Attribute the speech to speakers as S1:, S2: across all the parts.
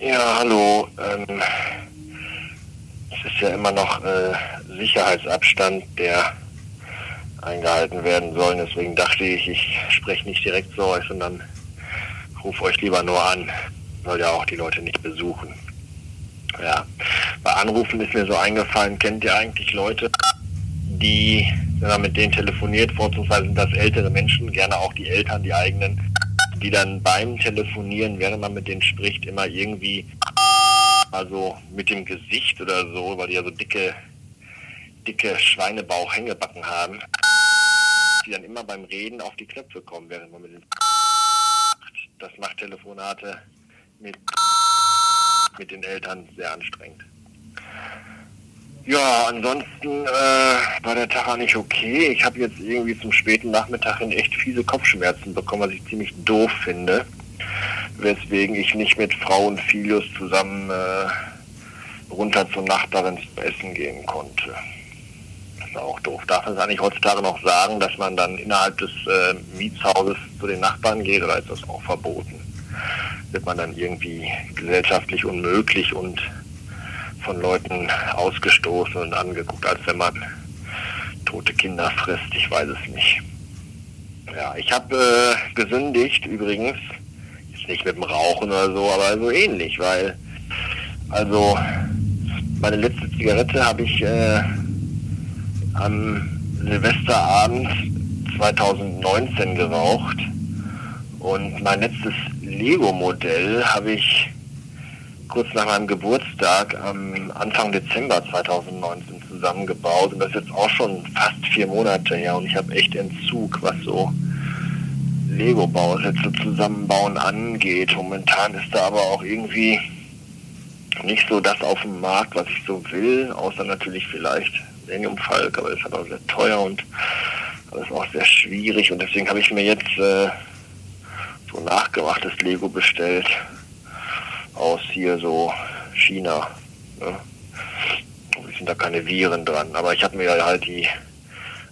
S1: Ja, hallo. Ähm, es ist ja immer noch äh, Sicherheitsabstand, der eingehalten werden soll. Deswegen dachte ich, ich spreche nicht direkt zu euch, sondern rufe euch lieber nur an. Soll ja auch die Leute nicht besuchen. Ja, bei Anrufen ist mir so eingefallen, kennt ihr eigentlich Leute, die, wenn man mit denen telefoniert, vorzugsweise sind das ältere Menschen, gerne auch die Eltern, die eigenen, die dann beim Telefonieren, während man mit denen spricht, immer irgendwie, also mit dem Gesicht oder so, weil die ja so dicke, dicke Schweinebauch-Hängebacken haben, die dann immer beim Reden auf die Knöpfe kommen, während man mit den das macht Telefonate mit, mit den Eltern sehr anstrengend. Ja, ansonsten äh, war der Tag eigentlich okay. Ich habe jetzt irgendwie zum späten Nachmittag hin echt fiese Kopfschmerzen bekommen, was ich ziemlich doof finde. Weswegen ich nicht mit Frau und Filius zusammen äh, runter zur Nachbarin essen gehen konnte. Das ist auch doof. Darf man es eigentlich heutzutage noch sagen, dass man dann innerhalb des äh, Mietshauses zu den Nachbarn geht oder ist das auch verboten? Wird man dann irgendwie gesellschaftlich unmöglich und von Leuten ausgestoßen und angeguckt, als wenn man tote Kinder frisst. Ich weiß es nicht. Ja, ich habe äh, gesündigt übrigens. Ist nicht mit dem Rauchen oder so, aber so ähnlich, weil also meine letzte Zigarette habe ich äh, am Silvesterabend 2019 geraucht und mein letztes Lego-Modell habe ich kurz nach meinem Geburtstag am Anfang Dezember 2019 zusammengebaut. Und das ist jetzt auch schon fast vier Monate her. Und ich habe echt Entzug, was so Lego-Bausätze zusammenbauen angeht. Momentan ist da aber auch irgendwie nicht so das auf dem Markt, was ich so will, außer natürlich vielleicht Millennium Falk, aber das ist auch sehr teuer und das ist auch sehr schwierig. Und deswegen habe ich mir jetzt äh, so nachgemachtes Lego bestellt aus hier so China. Ne? Es sind da keine Viren dran, aber ich habe mir halt die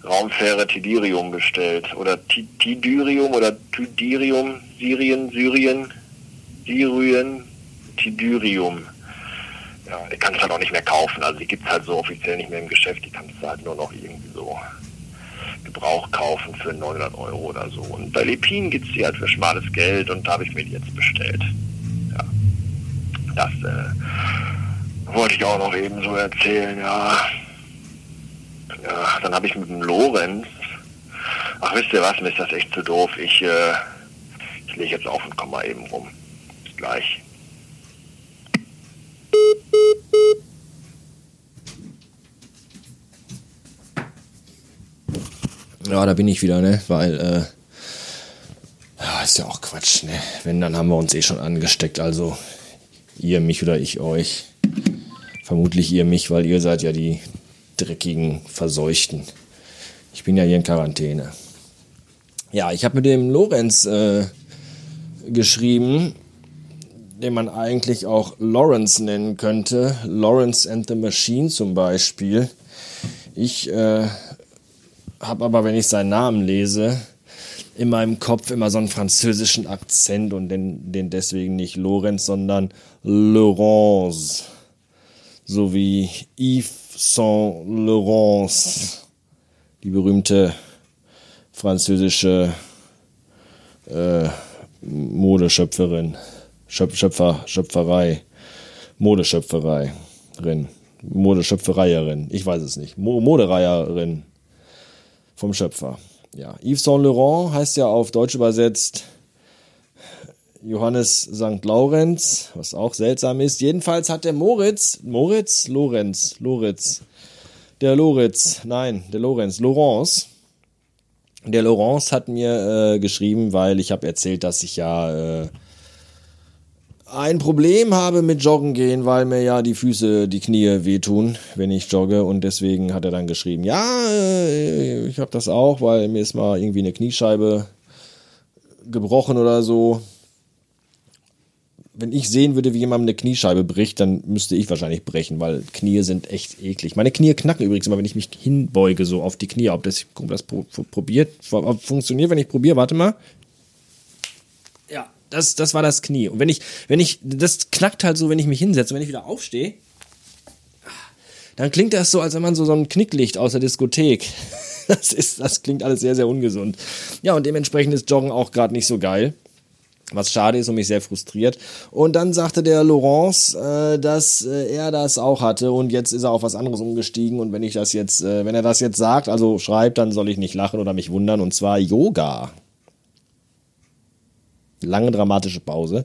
S1: Raumfähre Tidirium bestellt oder Tidirium oder Tidirium, Syrien, Syrien, Syrien, Tidirium. Ja, die kannst du halt auch nicht mehr kaufen, also die gibt es halt so offiziell nicht mehr im Geschäft, die kannst du halt nur noch irgendwie so Gebrauch kaufen für 900 Euro oder so. Und bei Lepin gibt es die halt für schmales Geld und da habe ich mir die jetzt bestellt. Das äh, wollte ich auch noch eben so erzählen, ja. Ja, dann habe ich mit dem Lorenz, ach wisst ihr was, mir ist das echt zu doof. Ich, äh, ich lege jetzt auf und komme mal eben rum. Bis gleich.
S2: Ja, da bin ich wieder, ne? Weil, äh, ja, ist ja auch Quatsch, ne? Wenn, dann haben wir uns eh schon angesteckt. Also, Ihr mich oder ich euch. Vermutlich ihr mich, weil ihr seid ja die dreckigen Verseuchten. Ich bin ja hier in Quarantäne. Ja, ich habe mit dem Lorenz äh, geschrieben, den man eigentlich auch Lawrence nennen könnte. Lawrence and the Machine zum Beispiel. Ich äh, habe aber, wenn ich seinen Namen lese, in meinem Kopf immer so einen französischen Akzent und den, den deswegen nicht Lorenz, sondern Laurence. So wie Yves Saint Laurence, die berühmte französische äh, Modeschöpferin, Schöp Schöpfer, Schöpferei, Modeschöpfereierin, Modeschöpfereierin, ich weiß es nicht, Mo Modereierin vom Schöpfer. Ja, Yves Saint Laurent heißt ja auf Deutsch übersetzt Johannes St. Laurenz, was auch seltsam ist. Jedenfalls hat der Moritz, Moritz, Lorenz, Loritz, der Loritz, nein, der Lorenz, Laurence. Der Laurence hat mir äh, geschrieben, weil ich habe erzählt, dass ich ja äh, ein Problem habe mit Joggen gehen, weil mir ja die Füße, die Knie wehtun, wenn ich jogge. Und deswegen hat er dann geschrieben, ja, äh, ich habe das auch, weil mir ist mal irgendwie eine Kniescheibe gebrochen oder so. Wenn ich sehen würde, wie jemand eine Kniescheibe bricht, dann müsste ich wahrscheinlich brechen, weil Knie sind echt eklig. Meine Knie knacken übrigens immer, wenn ich mich hinbeuge, so auf die Knie. Ob das, ob das probiert, funktioniert, wenn ich probiere, warte mal.
S1: Das, das war das Knie. Und wenn ich, wenn ich, das knackt halt so, wenn ich mich hinsetze, wenn ich wieder aufstehe, dann klingt das so, als wenn man so, so ein Knicklicht aus der Diskothek. Das ist, das klingt alles sehr, sehr ungesund. Ja, und dementsprechend ist Joggen auch gerade nicht so geil. Was schade ist und mich sehr frustriert. Und dann sagte der Laurence, äh, dass äh, er das auch hatte und jetzt ist er auf was anderes umgestiegen. Und wenn ich das jetzt, äh, wenn er das jetzt sagt, also schreibt, dann soll ich nicht lachen oder mich wundern. Und zwar Yoga. Lange dramatische Pause.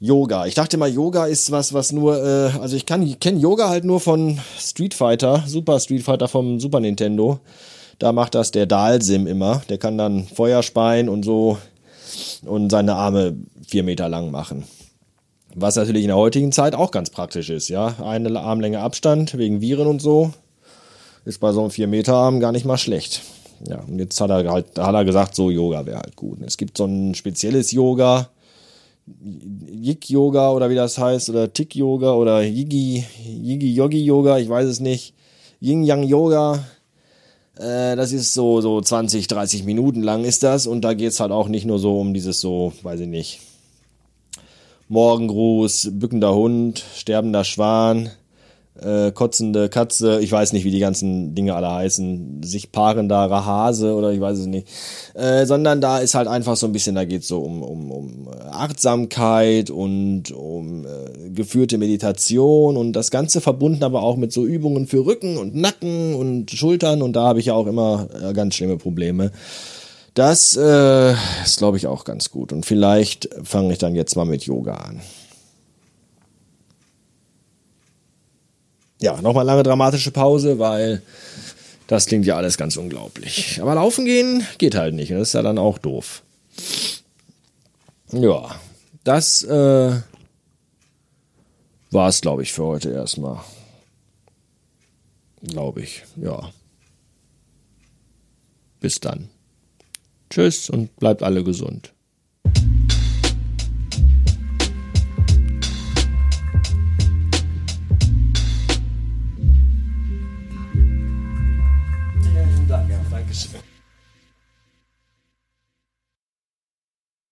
S1: Yoga. Ich dachte mal, Yoga ist was, was nur, äh, also ich kann, kenne Yoga halt nur von Street Fighter, Super Street Fighter vom Super Nintendo. Da macht das der Dalsim immer. Der kann dann Feuer speien und so und seine Arme vier Meter lang machen. Was natürlich in der heutigen Zeit auch ganz praktisch ist, ja. Eine Armlänge Abstand wegen Viren und so ist bei so einem vier Meter Arm gar nicht mal schlecht. Ja, und jetzt hat er halt, hat er gesagt, so Yoga wäre halt gut. Es gibt so ein spezielles Yoga, Yik-Yoga oder wie das heißt, oder Tik-Yoga oder Yigi, Yigi-Yogi-Yoga, ich weiß es nicht. Yin-Yang-Yoga, äh, das ist so, so 20, 30 Minuten lang ist das und da geht's halt auch nicht nur so um dieses so, weiß ich nicht, Morgengruß, bückender Hund, sterbender Schwan, äh, kotzende Katze, ich weiß nicht, wie die ganzen Dinge alle heißen, sich paarender Hase oder ich weiß es nicht, äh, sondern da ist halt einfach so ein bisschen, da geht's so um, um, um Achtsamkeit und um äh, geführte Meditation und das Ganze verbunden aber auch mit so Übungen für Rücken und Nacken und Schultern und da habe ich ja auch immer äh, ganz schlimme Probleme. Das äh, ist, glaube ich, auch ganz gut. Und vielleicht fange ich dann jetzt mal mit Yoga an. Ja, nochmal lange dramatische Pause, weil das klingt ja alles ganz unglaublich. Aber laufen gehen geht halt nicht. Das ist ja dann auch doof. Ja, das äh, war es, glaube ich, für heute erstmal. Glaube ich, ja. Bis dann. Tschüss und bleibt alle gesund.